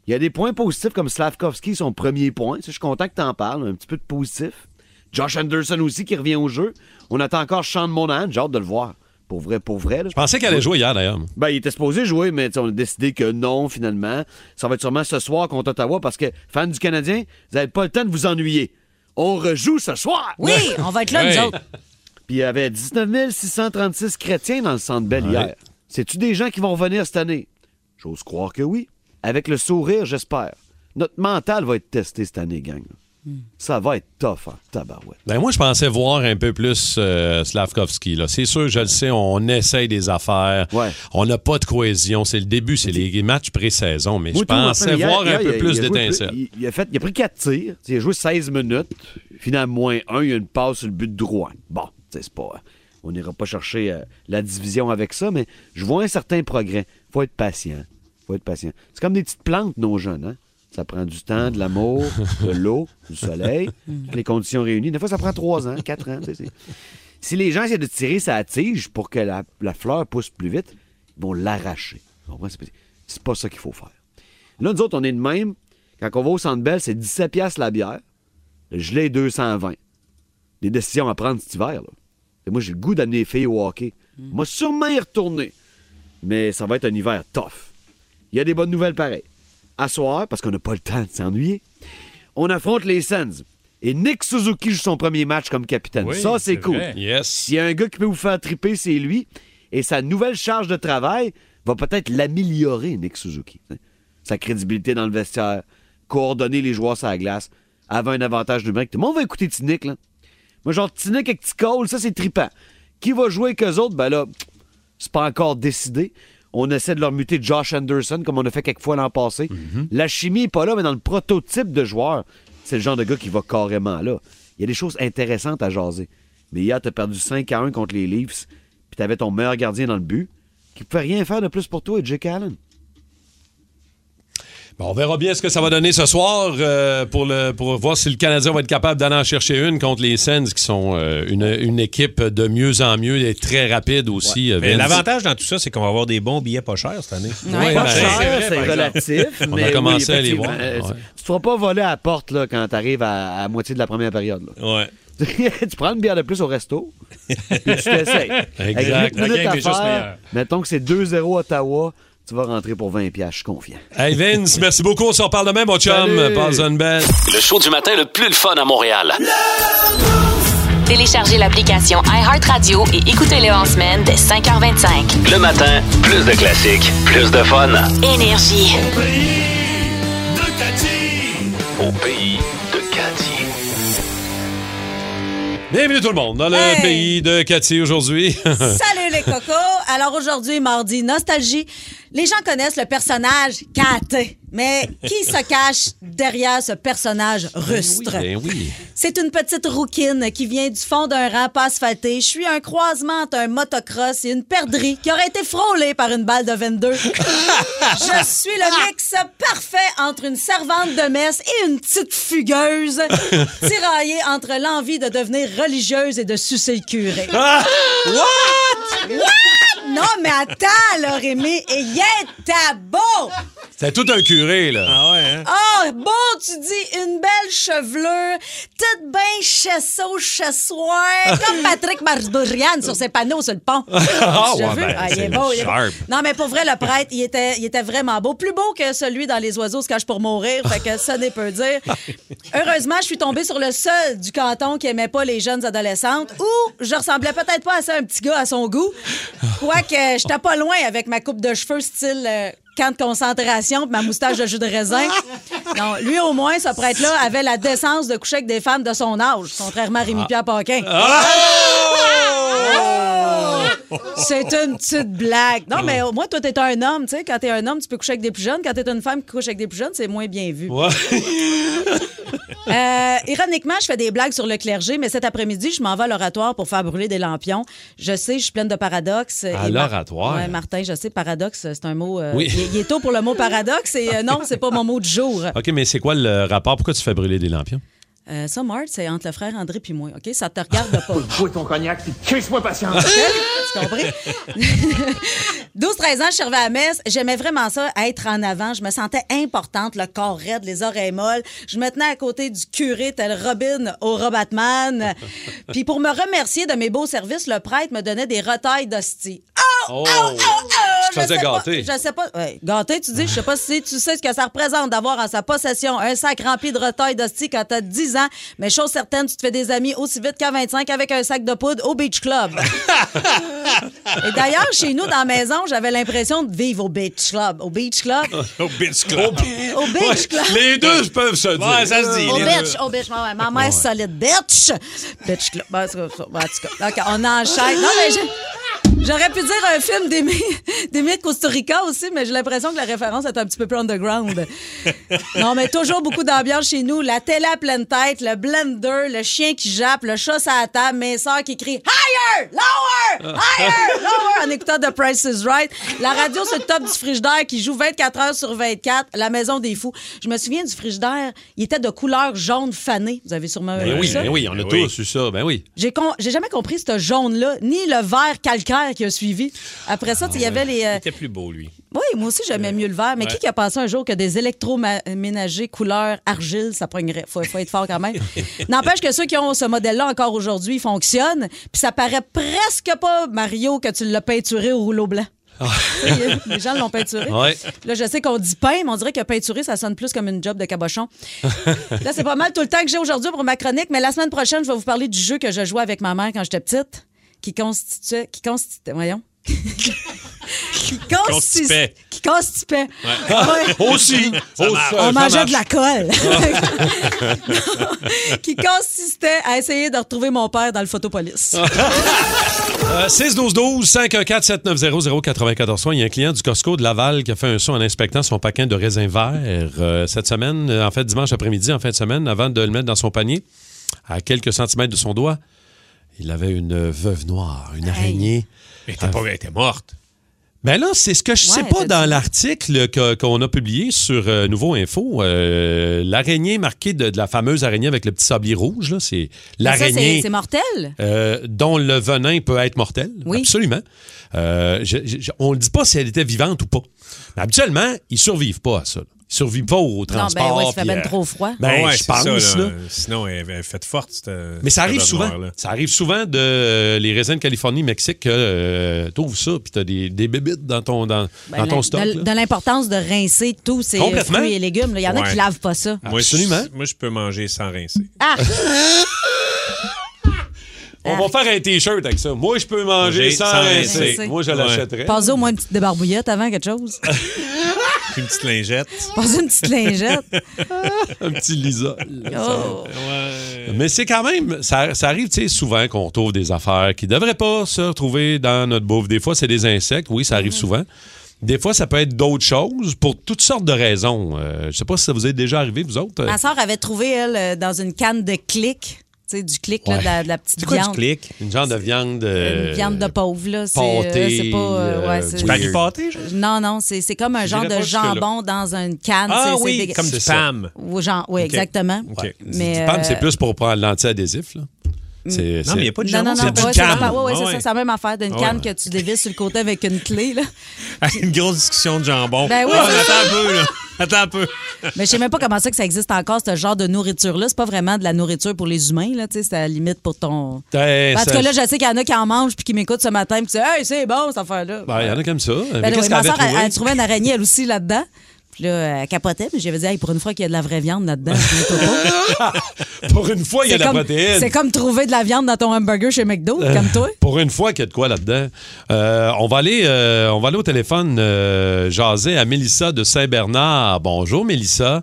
Il y a des points positifs comme Slavkovski, son premier point. Ça, Je suis content que tu en parles, un petit peu de positif. Josh Anderson aussi qui revient au jeu. On attend encore Sean Monahan, j'ai hâte de le voir. Pour vrai, pour vrai. là. Je pensais qu'elle allait jouer hier, d'ailleurs. Ben, il était supposé jouer, mais on a décidé que non, finalement. Ça va être sûrement ce soir contre Ottawa parce que, fans du Canadien, vous n'avez pas le temps de vous ennuyer. On rejoue ce soir! Oui, on va être là, nous autres. Puis il y avait 19 636 chrétiens dans le Centre Bell hier. C'est-tu des gens qui vont revenir cette année? J'ose croire que oui. Avec le sourire, j'espère. Notre mental va être testé cette année, gang. Ça va être tough, hein, tabarouette. Ben moi, je pensais voir un peu plus euh, Slavkovski. C'est sûr, je le sais, on essaye des affaires. Ouais. On n'a pas de cohésion. C'est le début, c'est les matchs pré-saison. Mais je pensais voir un peu a- plus d'étincelles. Il, a fait, il a pris 4 tirs. Il a joué 16 minutes. Finalement, moins 1, il y a une passe sur le but droit. Bon, c'est pas. On n'ira pas chercher euh, la division avec ça, mais je vois un certain progrès. faut être patient. faut être patient. C'est comme des petites plantes, nos jeunes. Hein? Ça prend du temps, de l'amour, de l'eau, du soleil, toutes les conditions réunies. Des fois, ça prend 3 ans, 4 ans. Si les gens essaient de tirer sa tige pour que la, la fleur pousse plus vite, ils vont l'arracher. C'est pas- ça qu'il faut faire. Là, nous autres, on est de même. Quand on va au Centre Bell, c'est 17 piastres la bière. Le gelé, 220. Des décisions à prendre cet hiver. Là. Et moi, j'ai le goût d'amener les filles au hockey. Moi, sûrement y retourner. Mais ça va être un hiver tough. Il y a des bonnes nouvelles pareilles. À soir, parce qu'on n'a pas le temps de s'ennuyer, on affronte les Sens. Et Nick Suzuki joue son premier match comme capitaine. Oui, ça, c'est cool. Yes. S'il y a un gars qui peut vous faire triper, c'est lui. Et sa nouvelle charge de travail va peut-être l'améliorer, Nick Suzuki. Sa crédibilité dans le vestiaire, coordonner les joueurs sur la glace, avoir un avantage numérique. Tout le monde va écouter Tinick, là. Moi, genre, Tinick avec Ticole, ça, c'est trippant. Qui va jouer avec eux autres? Ben là, c'est pas encore décidé. On essaie de leur muter Josh Anderson, comme on a fait quelques fois l'an passé. La chimie est pas là, mais dans le prototype de joueur, c'est le genre de gars qui va carrément là. Il y a des choses intéressantes à jaser. Mais hier, t'as perdu 5 à 1 contre les Leafs, puis t'avais ton meilleur gardien dans le but, qui pouvait rien faire de plus pour toi, et Jake Allen. Bon, on verra bien ce que ça va donner ce soir euh, pour, le, pour voir si le Canadien va être capable d'aller en chercher une contre les Sens, qui sont euh, une, une équipe de mieux en mieux et très rapide aussi. euh, l'avantage dans tout ça, c'est qu'on va avoir des bons billets pas chers cette année. Ouais, Pas ben, cher, c'est relatif. On a commencé oui, à les voir, ouais. Tu te feras pas voler à la porte là, quand t'arrives à, à la moitié de la première période. là. Ouais. <laughs> tu prends une bière de plus au resto, puis tu t'essayes. <laughs> Avec Exact. La minutes game à est juste faire, meilleure. mettons que c'est 2-0 Ottawa, tu vas rentrer pour 20 pièces, je suis confiant. Hey Vince, merci beaucoup. On s'en reparle demain, mon chum. Salut. Passe une belle. Le show du matin le plus le fun à Montréal. Téléchargez l'application iHeartRadio et écoutez-le en semaine dès 5h25. Le matin, plus de classiques, plus de fun. Énergie. Au pays de Cathy. Bienvenue tout le monde dans le Hey. pays de Cathy aujourd'hui. Salut les cocos! Alors aujourd'hui, mardi, nostalgie. Les gens connaissent le personnage Kat, mais qui se <laughs> cache derrière ce personnage rustre? Ben oui. C'est une petite rouquine qui vient du fond d'un pas asphalté. Je suis un croisement entre un motocross et une perdrix qui aurait été frôlée par une balle de 22. <laughs> Je suis le mix parfait entre une servante de messe et une petite fugueuse, <laughs> tiraillée entre l'envie de devenir religieuse et de sucer le curé. What? Non, mais attends, là, Rémi, et y est ta beau! C'est tout un curé, là. Ah ouais, hein? Oh, bon, tu dis une belle chevelure, toute bien chasseau, chassoir, comme Patrick Marsbourian sur ses panneaux sur le pont. <laughs> Ah, l'as ouais, vu? ben, Ah, il c'est est beau, il est beau. sharp. Non, mais pour vrai, le prêtre, il était, il était vraiment beau. Plus beau que celui dans Les oiseaux se cachent pour mourir. Fait que ça n'est peu dire. <laughs> Heureusement, je suis tombée sur le seul du canton qui aimait pas les jeunes adolescentes ou je ressemblais peut-être pas assez à un petit gars à son goût. Quoique, j'étais pas loin avec ma coupe de cheveux style euh, camp de concentration ma moustache de jus de raisin. Non, lui, au moins, ce prêtre-là avait la décence de coucher avec des femmes de son âge, contrairement à Rémi-Pierre Paquin. Oh! C'est une petite blague. Non, mais au moins, toi, t'es un homme, tu sais. Quand t'es un homme, tu peux coucher avec des plus jeunes. Quand t'es une femme qui couche avec des plus jeunes, c'est moins bien vu. Ouais. Euh, ironiquement, je fais des blagues sur le clergé, mais cet après-midi, je m'en vais à l'oratoire pour faire brûler des lampions. Je sais, je suis pleine de paradoxes. À l'oratoire? Ouais, Martin, je sais, paradoxe, c'est un mot. euh, Oui. il, il est tôt pour le mot paradoxe et euh, non, c'est pas mon mot du jour. <laughs> OK, mais c'est quoi le rapport? Pourquoi tu fais brûler des lampions? Euh, ça, Marthe, c'est entre le frère André puis moi, OK? Ça te regarde pas. <laughs> Jouer ton cognac, puis crisse-moi patience. tu compris? 12-13 <laughs> ans, je servais à la messe. J'aimais vraiment ça, être en avant. Je me sentais importante, le corps raide, les oreilles molles. Je me tenais à côté du curé, tel Robin au Robatman. <laughs> Puis pour me remercier de mes beaux services, le prêtre me donnait des retailles d'hostie. Oh! Je te faisais sais pas- gâter. Je sais pas. ouais, gâter, tu dis, je sais pas si tu sais ce que ça représente d'avoir en sa possession un sac rempli de retailles d'hostie quand t'as 10 ans. Mais chose certaine, tu te fais des amis aussi vite qu'à 25 avec un sac de poudre au Beach Club. <laughs> Et d'ailleurs, chez nous, dans la maison, j'avais l'impression de vivre au Beach Club. Au Beach Club. <laughs> Au Bitch Club. Au <laughs> Beach Club. Les deux peuvent se dire. Ouais, ça se dit. Au deux. au bitch, ouais, ouais, ma mère solide, bitch. Bitch club. C'est ça. En tout cas, OK, on enchaîne. Non, mais j'ai- J'aurais pu dire un film <laughs> d'Émile Costa Rica aussi, mais j'ai l'impression que la référence est un petit peu plus underground. <laughs> Non, mais toujours beaucoup d'ambiance chez nous. La télé à pleine tête, le blender, le chien qui jappe, le chat sur la table, mes sœurs qui crient Higher! Lower! Higher! <laughs> Lower! En écoutant The Price is Right. La radio sur le top du frigidaire qui joue 24 heures sur 24. La maison des fous. Je me souviens du frigidaire. Il était de couleur jaune fanée. Vous avez sûrement Ben vu oui, ça? ben oui, on a Ben oui. tous eu ça. Ben oui. J'ai con- j'ai jamais compris ce jaune-là, ni le vert calcaire qui a suivi. Après ça, il y avait les. euh, Il était plus beau, lui. Oui, moi aussi, j'aimais mieux le vert. Mais qui qui a pensé un jour que des électroménagers couleur argile, ça prendrait. Faut, faut être fort quand même. <laughs> N'empêche que ceux qui ont ce modèle-là encore aujourd'hui, ils fonctionnent. Puis ça paraît presque pas, Mario, que tu l'as peinturé au rouleau blanc. Les gens l'ont peinturé. Ouais. Là, je sais qu'on dit pain, mais on dirait que peinturer, ça sonne plus comme une job de cabochon. Là, c'est pas mal tout le temps que j'ai aujourd'hui pour ma chronique, mais la semaine prochaine, je vais vous parler du jeu que je jouais avec ma mère quand j'étais petite, qui constituait. Qui constituait. Voyons. <laughs> qui consti- Constipait. Qui constipait. Ouais. Aussi. Ça marche. On mangeait de la colle. <laughs> qui consistait à essayer de retrouver mon père dans le photopolice. <laughs> Euh, 6-12-12, 514-7900-943. Il y a un client du Costco de Laval qui a fait un saut en inspectant son paquet de raisins verts euh, cette semaine, euh, en fait dimanche après-midi, en fin de semaine, avant de le mettre dans son panier, à quelques centimètres de son doigt. Il avait une veuve noire, une araignée. Elle était, pas, elle était morte. Ben là, c'est ce que je sais Ouais, pas dans l'article qu'on a publié sur euh, Nouveau Info. Euh, l'araignée marquée de, de la fameuse araignée avec le petit sablier rouge, là, c'est l'araignée c'est mortel? euh, dont le venin peut être mortel. Oui. Absolument. Euh, je- je- on ne dit pas si elle était vivante ou pas. Mais habituellement, ils survivent pas à ça. Survivent pas au Non, transport. ben ouais, ça fait bien euh, trop froid. Ben, Ah ouais, je pense, ça, là. là. Sinon, elle faite forte. cette- Mais ça arrive souvent. Ça arrive souvent de euh, les raisins de Californie, Mexique, que euh, t'ouvres ça, puis t'as des, des bébites dans ton, dans, Ben, dans ton stock. de, l'importance de rincer tous ces fruits et légumes. Il y en a Ouais. qui lavent pas ça. Moi, je- Absolument. moi, je peux manger sans rincer. Ah! <laughs> On va faire un T-shirt avec ça. Moi, je peux manger sans sans rincer. rincer. Moi, je l'achèterais. Passez au moins une petite débarbouillette avant quelque chose. <laughs> Une petite lingette. Passez une petite lingette. Un petit Lisa. Oh. Ouais. Mais c'est quand même, ça, ça arrive tu sais, souvent qu'on retrouve des affaires qui ne devraient pas se retrouver dans notre bouffe. Des fois, c'est des insectes, oui, ça arrive souvent. Des fois, ça peut être d'autres choses pour toutes sortes de raisons. Euh, je sais pas si ça vous est déjà arrivé, vous autres. Ma soeur avait trouvé, elle, euh, dans une canne de clic, tu sais, du clic, là, Ouais. de, la, de la petite C'est quoi viande. du clic? Une genre de viande. euh, Une viande de pauvre, là. C'est pâté, euh, c'est pas. euh, ouais, euh, c'est- du pâté, genre? Non, non, c'est c'est comme un genre de jambon dans une canne. Ah oui, comme du C'est ça. Pam. Ou genre, oui, Ok. exactement. OK. Mais, du PAM, euh, c'est plus pour prendre l'anti-adhésif. là. C'est- Non, mais il n'y a pas de Non, jambon. non, non, c'est cam. pas- ouais, ouais, c'est ouais. ça, c'est la même affaire d'une canne ouais. que tu dévisses sur le côté avec une clé, là. <laughs> Une grosse discussion de jambon. Ben oui, Ah, attends un peu, là. Attends un peu. Mais je sais même pas comment ça que ça existe encore, ce genre de nourriture-là. C'est pas vraiment de la nourriture pour les humains, là, tu sais, c'est à la limite pour ton. Ben, En tout ça- cas, là, je sais qu'il y en a qui en mangent puis qui m'écoutent ce matin puis qui disent Hey, c'est bon, cette affaire-là. Ben, il y en a comme ça. Ben, Mais oui, qu'est-ce ma qu'elle soeur, elle, trouvé? elle trouvait une araignée, elle aussi, là-dedans. Puis là, elle capotait, mais j'avais dit, hey, pour une fois qu'il y a de la vraie viande là-dedans. <laughs> Pour une fois, il y a de la comme- protéine. C'est comme trouver de la viande dans ton hamburger chez McDo, comme toi. Pour une fois qu'il y a de quoi là-dedans. Euh, on, va aller, euh, on va aller au téléphone euh, jaser à Mélissa de Saint-Bernard. Bonjour, Mélissa.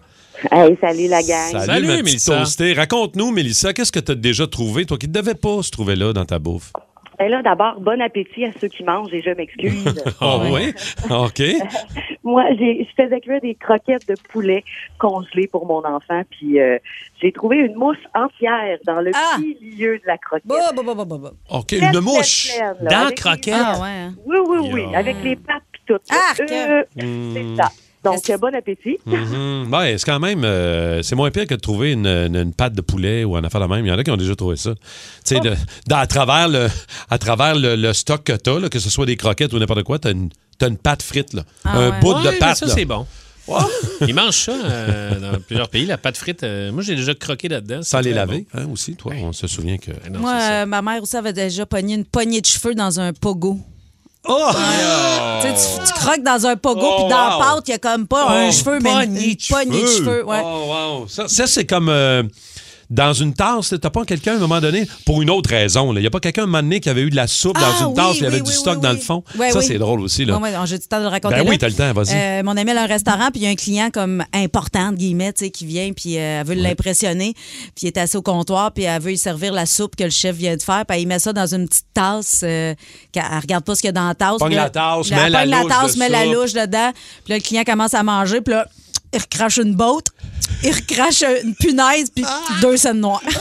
Hey, salut la gang. Salut, Salut, ma Mélissa. Raconte-nous, Mélissa, qu'est-ce que tu as déjà trouvé, toi, qui ne devait pas se trouver là dans ta bouffe? Ben là, d'abord, bon appétit à ceux qui mangent et je m'excuse. <laughs> Ah oui? OK. <laughs> Moi, j'ai, je faisais cuire des croquettes de poulet congelées pour mon enfant, puis euh, j'ai trouvé une mousse entière dans le Ah! petit milieu de la croquette. Bah, bah, bah, bah, bah, bah. OK, Pleine, une pleine, mouche. pleine, là, Dans avec croquette? les- Ah, ouais. hein. Oui, oui, oui, avec les pattes puis tout. Arc! Euh, Hmm. c'est ça. Donc, euh, bon appétit. Mhm. Ben, c'est quand même, euh, c'est moins pire que de trouver une, une, une pâte de poulet ou un affaire de même. Il y en a qui ont déjà trouvé ça. Tu sais, dans- à travers le, à travers le, le stock que tu as, que ce soit des croquettes ou n'importe quoi, tu as une, t'as une pâte frite, là. Ah un ouais. bout Ouais, de pâte. ça, là. c'est bon. <laughs> Ils mangent ça euh, dans plusieurs pays, la pâte frite. euh, moi, j'ai déjà croqué là-dedans. Sans les laver, hein, aussi, toi. On se souvient que. Non, Moi, euh, ma mère aussi avait déjà pogné une poignée de cheveux dans un pogo. Oh! Tu sais, tu, tu croques dans un pogo, Oh, puis dans wow. la pâte, il y a comme pas un Oh, cheveu, mais une, poignée de cheveux. Ouais. Oh, wow. Ça, ça, c'est comme euh, dans une tasse. T'as pas quelqu'un, à un moment donné, pour une autre raison. Il n'y a pas quelqu'un, à un moment donné, qui avait eu de la soupe Ah, dans une oui, tasse, il y avait oui, du oui, stock dans le fond. Ça, c'est drôle aussi. Là. J'ai du temps de le raconter. Ben là. oui, t'as le temps, vas-y. Euh, mon ami a un restaurant, puis il y a un client comme important, guillemets, qui vient, puis euh, elle veut l'impressionner. Puis il est assis au comptoir, puis elle veut lui servir la soupe que le chef vient de faire, puis il met ça dans une petite tasse. euh, elle regarde pas ce qu'il y a dans la tasse. Pogne la tasse, elle la pogne la louche tasse, met la louche dedans. Puis là, le client commence à manger, puis là, il recrache une botte, il recrache une punaise, puis deux scènes noires. <laughs>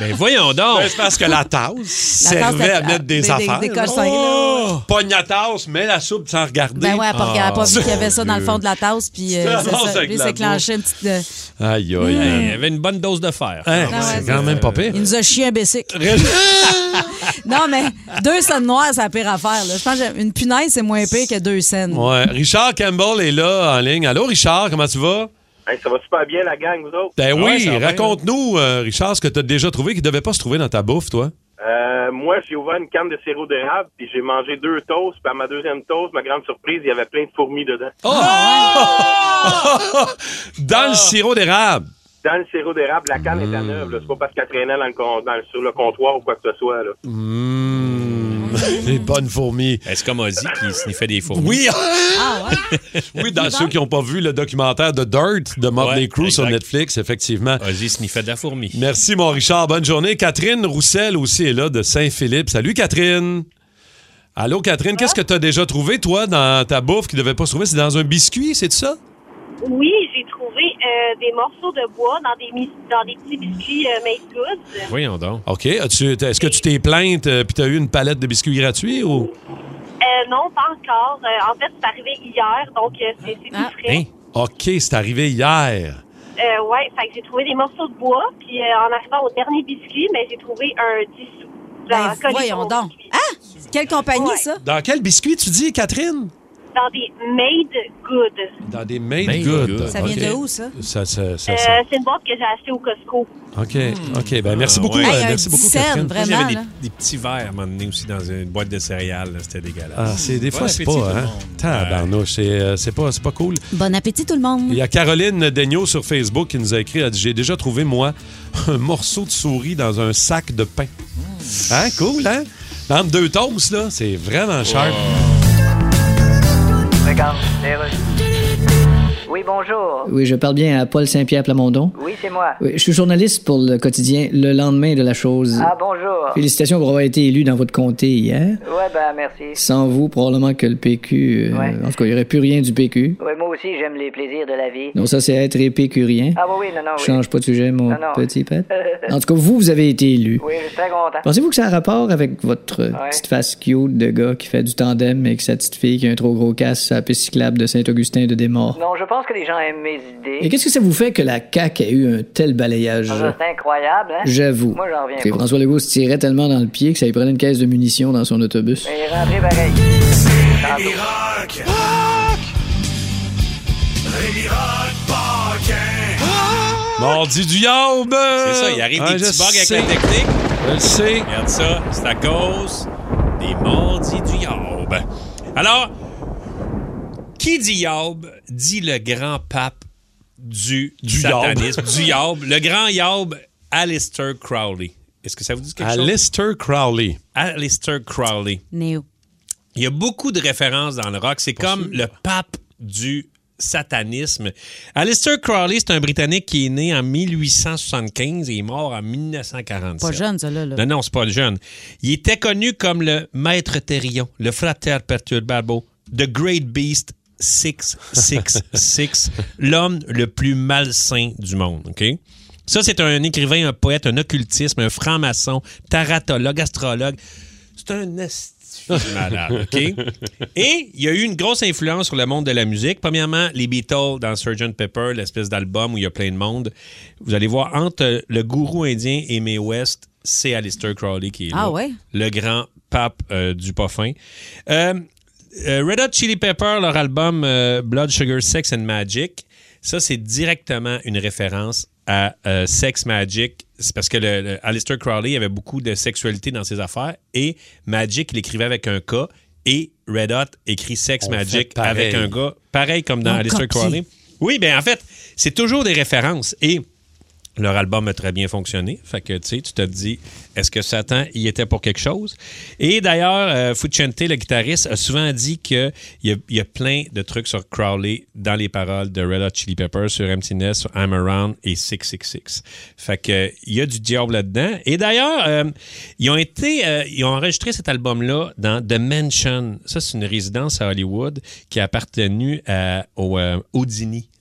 Ben voyons donc! Ben, c'est parce que la tasse servait à mettre des, des- affaires. des là. Oh! Pogne la tasse, mets la soupe sans regarder. Ben ouais, elle a pas, vu Ah, qu'il y avait ça dans le fond de la tasse, puis euh, Ça Lui, s'est clenché une petite. euh, Aïe, aïe, Hey, Il aïe. y avait une bonne dose de fer. Hein, Ah ouais, c'est quand même pas pire. Il nous a chié un bessic. <laughs> non, mais deux scènes noires, c'est la pire affaire. Là. Je pense que une punaise, c'est moins pire que deux scènes. Ouais. Richard Campbell est là en ligne. Allô, Richard, comment tu vas? Hey, ça va super bien, la gang, vous autres? Ben Ouais, oui, raconte-nous, euh, Richard, ce que tu as déjà trouvé qui ne devait pas se trouver dans ta bouffe, toi. Euh, moi, j'ai ouvert une canne de sirop d'érable, puis j'ai mangé deux toasts. Puis à ma deuxième toast, ma grande surprise, il y avait plein de fourmis dedans. <laughs> Dans le sirop d'érable. Dans le sirop d'érable, la canne est à neuve. là. C'est pas parce qu'elle traînait dans le con- dans le- sur le comptoir ou quoi que ce soit. Là. Mmh, <laughs> les bonnes fourmis. Est-ce comme Ozzy qui sniffait des fourmis? Oui! Ah <laughs> oui, dans ceux qui n'ont pas vu le documentaire de Dirt de Motley Ouais, Crue sur. Netflix, effectivement. Ozzy sniffait de la fourmi. Merci, mon Richard. Bonne journée. Catherine Roussel aussi est là de Saint-Philippe. Salut, Catherine. Allô, Catherine, qu'est-ce que tu as déjà trouvé, toi, dans ta bouffe qui ne devait pas se trouver? C'est dans un biscuit, c'est ça? Oui, j'ai trouvé euh, des morceaux de bois dans des, mis- dans des petits biscuits euh, made goods. Voyons donc. OK. As-tu- Est-ce que tu t'es plainte et tu as eu une palette de biscuits gratuits ou? Euh, non, pas encore. Euh, en fait, c'est arrivé hier, donc euh, c'est c'est Ah. tout frais. Hein? OK, c'est arrivé hier. Euh, ouais, fait que j'ai trouvé des morceaux de bois, puis euh, en arrivant au dernier biscuit, mais j'ai trouvé un 10 sous. Genre, Ben, collé voyons sur donc. Ah! Quelle compagnie, ça? Dans quel biscuit tu dis, Catherine? Dans des made good. Dans des made, Made good. good. Ça vient de où, ça? Ça, ça, ça, Euh, ça. c'est une boîte que j'ai achetée au Costco. OK, OK. Ben, merci Ah, beaucoup. ouais. euh, merci beaucoup, 10 cents, Catherine. Vraiment. J'avais des, petits verres à un moment donné aussi dans une boîte de céréales. là. C'était dégueulasse. Ah, c'est des Bon fois, c'est appétit, pas, tout le hein? monde. Tabarnouche, c'est, euh, c'est pas, c'est pas cool. Bon appétit, tout le monde. Il y a Caroline Daigneault sur Facebook qui nous a écrit, elle a dit, j'ai déjà trouvé, moi, un morceau de souris dans un sac de pain. Hein? Cool, hein? Entre deux toasts, là, c'est vraiment cher. Les Russes. Oui, bonjour. Oui, je parle bien à Paul Saint-Pierre Plamondon. Oui, c'est moi. Oui, je suis journaliste pour le quotidien Le lendemain de la chose. Ah, bonjour. Félicitations pour avoir été élu dans votre comté hier. Ouais, ben, merci. Sans vous, probablement que le PQ... euh, Ouais. En tout cas, il n'y aurait plus rien du PQ. Ouais, moi aussi, j'aime les plaisirs de la vie. Non, ça, c'est être épicurien. Ah, oui, oui, non, non, oui. Change pas de sujet, mon Non, non. petit pet. <laughs> En tout cas, vous, vous avez été élu. Oui, je suis très content. Pensez-vous que ça a rapport avec votre euh, petite face cute de gars qui fait du tandem avec sa petite fille qui a un trop gros casse à la piste cyclable de Saint-Augustin de Desmaures? Non, je pense que les gens aiment mes idées. Et qu'est-ce que ça vous fait que la CAQ ait eu un tel balayage? Ah, C'est incroyable, hein? J'avoue. Moi, j'en reviens pas. François Legault se tirait tellement dans le pied que ça lui prenait une caisse de munitions dans son autobus. Mais il est rentré pareil. Mardi du yaube! C'est ça, il arrive Ah, des petits bugs avec la technique. Je le sais. Regarde ça, c'est à cause des mardis du yaube. Alors, qui dit yaube dit le grand pape du, Du satanisme, <laughs> du yaube, le grand yaube Alistair Crowley. Est-ce que ça vous dit quelque chose? Alistair Crowley. Alistair Crowley. Néo. Il y a beaucoup de références dans le rock. C'est comme le pape du satanisme. Alistair Crowley, c'est un Britannique qui est né en 1875 et est mort en 1947. Pas jeune, ça, là. là. Non, non, c'est pas le jeune. Il était connu comme le maître Thérion, le frater perturbabo, The Great Beast 666, l'homme le plus malsain du monde, OK? Ça, c'est un écrivain, un poète, un occultisme, un franc-maçon, taratologue, astrologue. C'est un malade, OK? Et il y a eu une grosse influence sur le monde de la musique. Premièrement, les Beatles dans Sgt. Pepper, l'espèce d'album où il y a plein de monde. Vous allez voir, entre le gourou indien et Mae West, c'est Alistair Crowley qui est là. Ah ouais? Le grand pape euh, du. Euh, euh, Red Hot Chili Pepper, leur album euh, Blood, Sugar, Sex and Magic, ça, c'est directement une référence à euh, Sex Magic. C'est parce que le, le- Aleister Crowley avait beaucoup de sexualité dans ses affaires et Magic, il écrivait avec un K et Red Hot écrit Sex On Magic avec un gars, pareil comme dans copie. Crowley. Oui, ben en fait, c'est toujours des références et leur album a très bien fonctionné. Fait que, tu sais, tu te dis, est-ce que Satan y était pour quelque chose? Et d'ailleurs, euh, le guitariste, a souvent dit qu'il y, a- y a plein de trucs sur Crowley dans les paroles de Red Hot Chili Peppers, sur Emptiness, sur I'm Around et 666. Fait que, il y a du diable là-dedans. Et d'ailleurs, euh, ils ont été, euh, ils ont enregistré cet album-là dans The Mansion. Ça, c'est une résidence à Hollywood qui a appartenu à- au euh,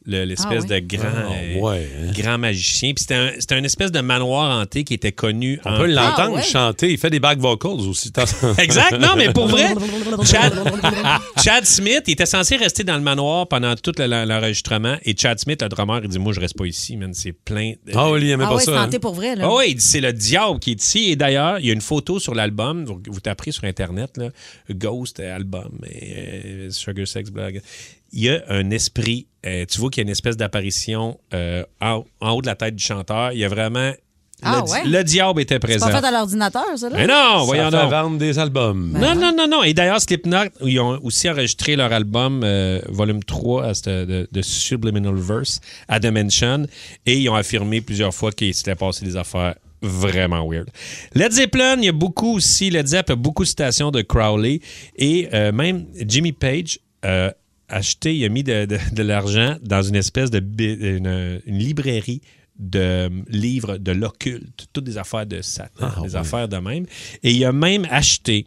Le- l'espèce Ah oui? de grand, Ah, euh, ouais, hein. grand magicien. Puis c'était un, espèce de manoir hanté qui était connu. On en- peut l'entendre Ah, ouais? chanter. Il fait des back vocals aussi. <laughs> Exact, non, mais pour vrai, <laughs> Chad, Chad Smith, il était censé rester dans le manoir pendant tout le- l'enregistrement. Et Chad Smith, le drummer, il dit Moi, je reste pas ici, man, c'est plein. de- Ah oui, il aimait Ah pas ouais, ça. c'est hein. pour vrai, là. Ah oui, il dit c'est le diable qui est ici. Et d'ailleurs, il y a une photo sur l'album. Vous, vous taperez sur Internet, là, Ghost album, et, euh, Sugar Sex Blog. Il y a un esprit. Euh, tu vois qu'il y a une espèce d'apparition euh, en, en haut de la tête du chanteur. Il y a vraiment Ah, le, di- ouais? le diable était C'est présent. pas fait à l'ordinateur, ça, là? Mais non, voyons Ça fait vendre des albums. Non, non, non, non. Et d'ailleurs, Slipknot, ils ont aussi enregistré leur album euh, volume 3 à cette- de, de Subliminal Verse à Dimension et ils ont affirmé plusieurs fois qu'il s'était passé des affaires vraiment weird. Led Zeppelin, il y a beaucoup aussi, Led Zepp a beaucoup de citations de Crowley et euh, même Jimmy Page acheté, il a mis de, de- de l'argent dans une espèce de une, une librairie de euh, livres de l'occulte, toutes des affaires de Satan, des affaires de même. Et il a même acheté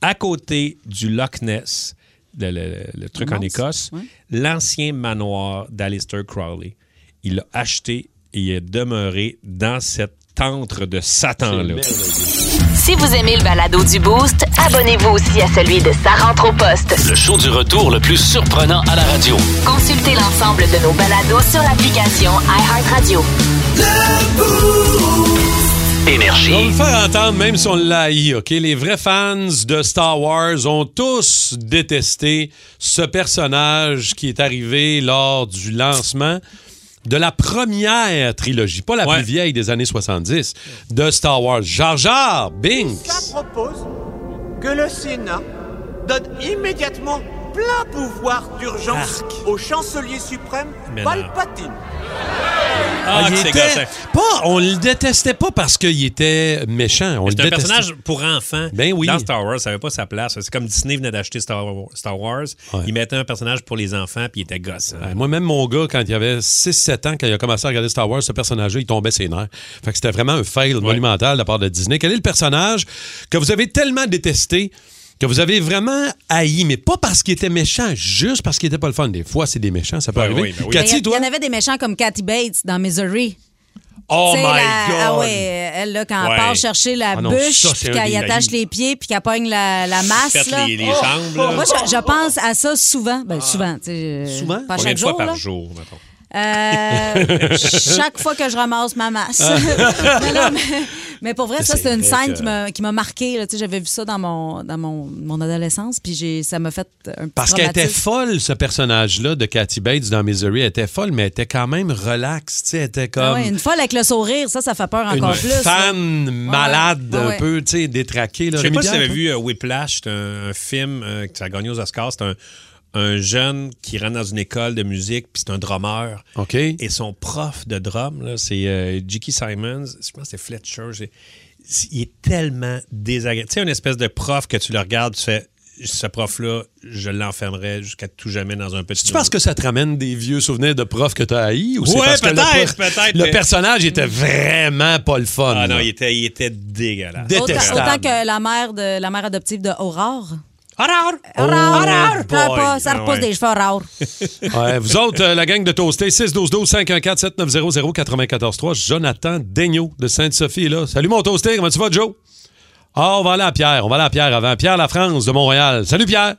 à côté du Loch Ness, le, le- le truc en Écosse, l'ancien manoir d'Alistair Crowley. Il l'a acheté et il est demeuré dans cette tente de Satan-là. Si vous aimez le balado du Boost, abonnez-vous aussi à celui de Sa rentre au poste. Le show du retour le plus surprenant à la radio. Consultez l'ensemble de nos balados sur l'application iHeartRadio. Énergie. On va le faire entendre, même si on l'a haï, OK? Les vrais fans de Star Wars ont tous détesté ce personnage qui est arrivé lors du lancement de la première trilogie, pas la plus vieille des années 70, de Star Wars. Jar Jar Binks. Ça propose que le Sénat donne immédiatement plein pouvoir d'urgence au chancelier suprême Mais non. Palpatine. Ah, il que c'est était gossant. pas, on le détestait pas parce qu'il était méchant. On le C'est un détestait. personnage pour enfants. Ben oui. Dans Star Wars, ça n'avait pas sa place. C'est comme Disney venait d'acheter Star, Star Wars. Il mettait un personnage pour les enfants, puis il était gosse. Ouais, Moi, même mon gars, quand il avait 6-7 ans, quand il a commencé à regarder Star Wars, ce personnage-là, il tombait ses nerfs. Fait que c'était vraiment un fail monumental de la part de Disney. Quel est le personnage que vous avez tellement détesté, que vous avez vraiment haï, mais pas parce qu'il était méchant, juste parce qu'il était pas le fun. Des fois, c'est des méchants, ça peut Ben arriver. oui, ben oui. Il y, Cathy, en avait des méchants comme Kathy Bates dans Misery. Oh my la- God! Ah ouais, elle, là, quand Ouais. elle part chercher la Ah non, bûche, puis qu'elle y attache les pieds, puis qu'elle pogne la, la masse. Faites là. les- les jambes, là. Moi, je, je pense à ça souvent. Ben, souvent, sais. euh, Souvent? Pas chaque de fois jour, par jour, mettons? Euh, <laughs> chaque fois que je ramasse ma masse. <laughs> mais, non, mais, mais pour vrai, ça, C'est une scène que- qui m'a- qui m'a marqué. là. Tu sais, J'avais vu ça dans mon, dans mon, mon adolescence, puis j'ai- ça m'a fait un petit Parce qu'elle était folle, ce personnage-là de Kathy Bates dans Misery. Elle était folle, mais elle était quand même relax. tu sais, Elle était comme Ah ouais, une folle avec le sourire, ça, ça fait peur encore une plus. là. fan malade, Ouais, ouais. un peu, tu sais, détraquée. là. Je sais pas si tu avais Pierre, vu euh, Whiplash, c'est un, un film euh, ça a gagné aux Oscars. C'est un, un jeune qui rentre dans une école de musique, puis c'est un drummer. OK. Et son prof de drum, c'est euh, J.K. Simons. Je pense que c'est Fletcher. Il est tellement désagréable. Tu sais, une espèce de prof que tu le regardes, tu fais ce prof-là, je l'enfermerais jusqu'à tout jamais dans un petit. Tu penses que ça te ramène des vieux souvenirs de profs que tu as haïs? Ou c'est Ouais, parce que le peut-être, prof- peut-être, Le mais- personnage était vraiment pas le fun. Ah non, il était, il était dégueulasse. Autant, détestable. autant que la mère, de, la mère adoptive de Aurore. Oh! Pleure boy. pas, ça Ah repousse ouais. des cheveux. <laughs> Ouais, vous autres, euh, la gang de Toasté, 612-12-514-7900-943, Jonathan Daigneault de Sainte-Sophie est là. Salut mon Toasté, comment tu vas, Joe? Ah, on va aller à Pierre, on va aller à Pierre avant. Pierre La France de Montréal. Salut Pierre.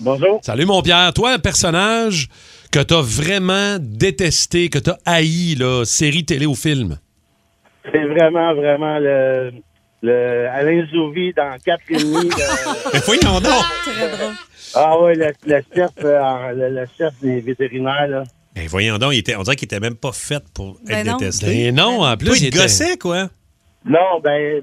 Bonjour. Salut mon Pierre. Toi, un personnage que t'as vraiment détesté, que t'as haï, là, série, télé ou film? C'est vraiment, vraiment le, le Alain Zouvi dans quatre et demi. <laughs> Mais voyons donc! Très drôle. Ah oui, le, le chef, euh, le, le chef des vétérinaires, là. Ben voyons donc, il était, on dirait qu'il était même pas fait pour Ben être non. détesté. Ben non, en plus, Toi, il il était- gossait, quoi. Non, ben,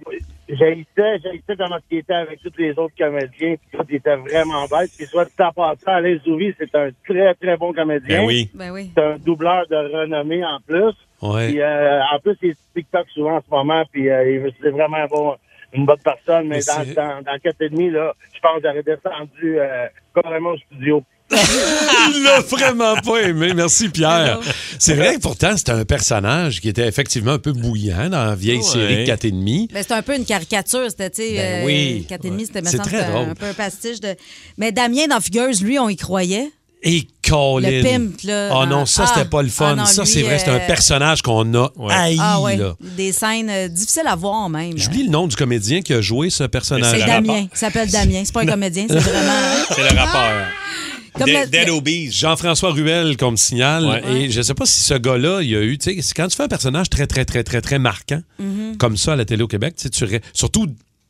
j'haïssais, j'haïssais comment il était avec tous les autres comédiens, puis tout, il était vraiment bête. Puis soit tout en passant, Alain Zouvi, c'est un très, très bon comédien. Ben oui. Ben oui. C'est un doubleur de renommée en plus. Ouais. Puis, euh, en plus, il est sur TikTok souvent en ce moment, puis euh, il- c'est vraiment bon, une bonne personne. Mais, Mais dans, dans, dans 4 et demi, là, je pense que j'aurais descendu euh, carrément au studio. Il l'a vraiment pas aimé. Merci, Pierre. C'est vrai que pourtant, c'était un personnage qui était effectivement un peu bouillant dans la vieille Ouais. série de 4 et demi. Mais c'était un peu une caricature. C'était, tu sais, Ben euh, oui. quatre et demi, c'était, drôle. un peu un pastiche de. Mais Damien dans Fugueuse, lui, on y croyait. Et Colin. Le pimp, là, Oh dans- non, ça, Ah, c'était pas le fun. ah non, ça, lui, c'est vrai, c'est un euh, personnage qu'on a haï, ah ouais, là. des scènes euh, difficiles à voir même. J'oublie le nom du comédien qui a joué ce personnage. C'est Damien. Il s'appelle Damien. C'est pas un comédien, c'est vraiment. <laughs> C'est le rappeur. <laughs> Comme Dead, Dead Obies. Jean-François Ruel, qu'on me signale. Ouais. Et je sais pas si ce gars-là, il a eu. Tu sais, c'est quand tu fais un personnage très, très, très, très, très marquant, Mhm. comme ça à la télé au Québec, tu sais, tu ré- surtout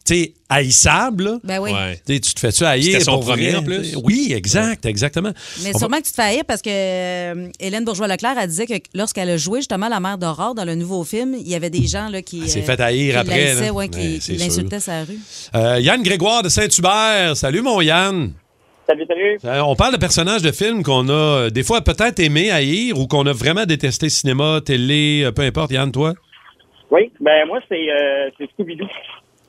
sais, haïssable. là. Ben oui. Ouais. Tu te fais-tu haïr C'était son pour premier, vrai? en plus. Oui, exact, exactement. Mais On va- sûrement que tu te fais haïr parce que euh, Hélène Bourgeois-Leclerc, elle disait que lorsqu'elle a joué justement la mère d'Aurore dans le nouveau film, il y avait des gens là, qui. Elle s'est euh, fait haïr qui après, l'haïssaient, là. ouais, qui, l'insultaient la rue. Euh, Yann Grégoire de Saint-Hubert. Salut, mon Yann. Salut, salut. Euh, On parle de personnages de films qu'on a euh, des fois peut-être aimé haïr ou qu'on a vraiment détesté cinéma, télé, euh, peu importe. Yann, toi? Oui, ben moi, c'est euh, c'est Scooby-Doo.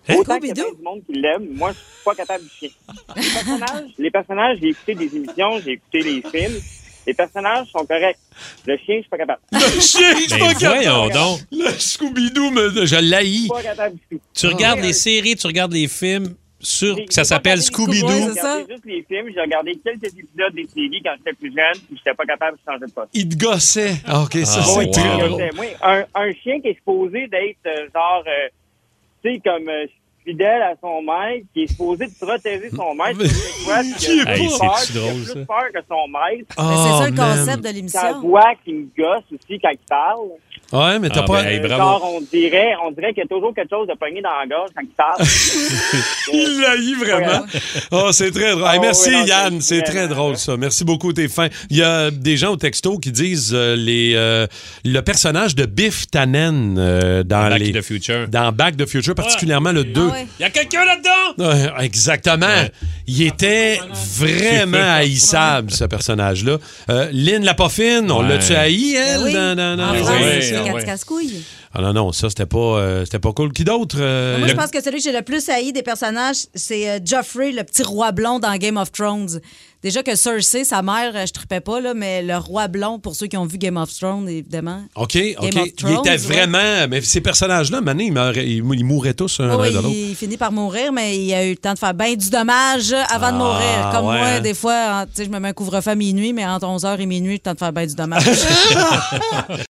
Hein? Autant qu'il y a plein monde qui l'aime, moi, je suis pas capable du chien. Les personnages, les personnages, j'ai écouté des émissions, j'ai écouté les films. Les personnages sont corrects. Le chien, je suis pas capable. Le chien, je suis Ben, pas capable. voyons donc. Le Scooby-Doo, me- je l'haïs. Je suis pas capable du tout. Tu regardes les séries, tu regardes les films sur J'ai- ça j'ai s'appelle regardé Scooby-Doo. J'ai regardé juste les films, j'ai regardé quelques épisodes des séries quand j'étais plus jeune, puis j'étais pas capable de changer de poste. Il te gossait. Ah, OK, ça, Ah, c'est très drôle. Moi, un, un chien qui est supposé d'être euh, genre, euh, comme euh, fidèle à son maître, qui est supposé de protéger son <laughs> maître, Mais- c'est quoi, Qui a Hey, peur, a plus peur que son maître. Mais c'est ça le Oh, man. concept de Sa l'émission. voix qui me gosse aussi quand il parle. Ouais, mais t'as Ah, pas. ben, hey, Euh, bravo. genre, on dirait, on dirait qu'il y a toujours quelque chose de pogné dans la gorge quand il parle. <laughs> Il l'haït vraiment. Oh, c'est très drôle. Hey, Oh, merci, oui, non, Yann. c'est très drôle, ça. Merci beaucoup, t'es fin. Il y a des gens au texto qui disent euh, les, euh, le personnage de Biff Tannen euh, dans, Back les, to the Future. dans Back to the Future, particulièrement le 2. Ah ouais. Il y a quelqu'un là-dedans! Ouais, exactement. Il était vraiment haïssable, ce personnage-là. Euh, Lynn la Poffine, on l'a-tu haï, elle? Ben oui. dans- dans- dans En ouais, casse-couilles. Ah non, non, ça, c'était pas, euh, c'était pas cool. Qui d'autre? euh, Moi, je pense que celui que j'ai le plus haï des personnages, c'est euh, Joffrey, le petit roi blond dans Game of Thrones. Déjà que Cersei, sa mère, je tripais pas, là, mais le roi blond, pour ceux qui ont vu Game of Thrones, évidemment. OK, Game OK. of il était ouais. vraiment. Mais ces personnages-là, maintenant, ils, ils mou- ils mourraient tous un Oui, après de l'autre. il finit par mourir, mais il a eu le temps de faire bien du dommage avant de Ah, mourir. Comme ouais, moi, des fois, je me mets un couvre-feu à minuit, mais entre 11h et minuit, le temps de faire bien du dommage. <laughs>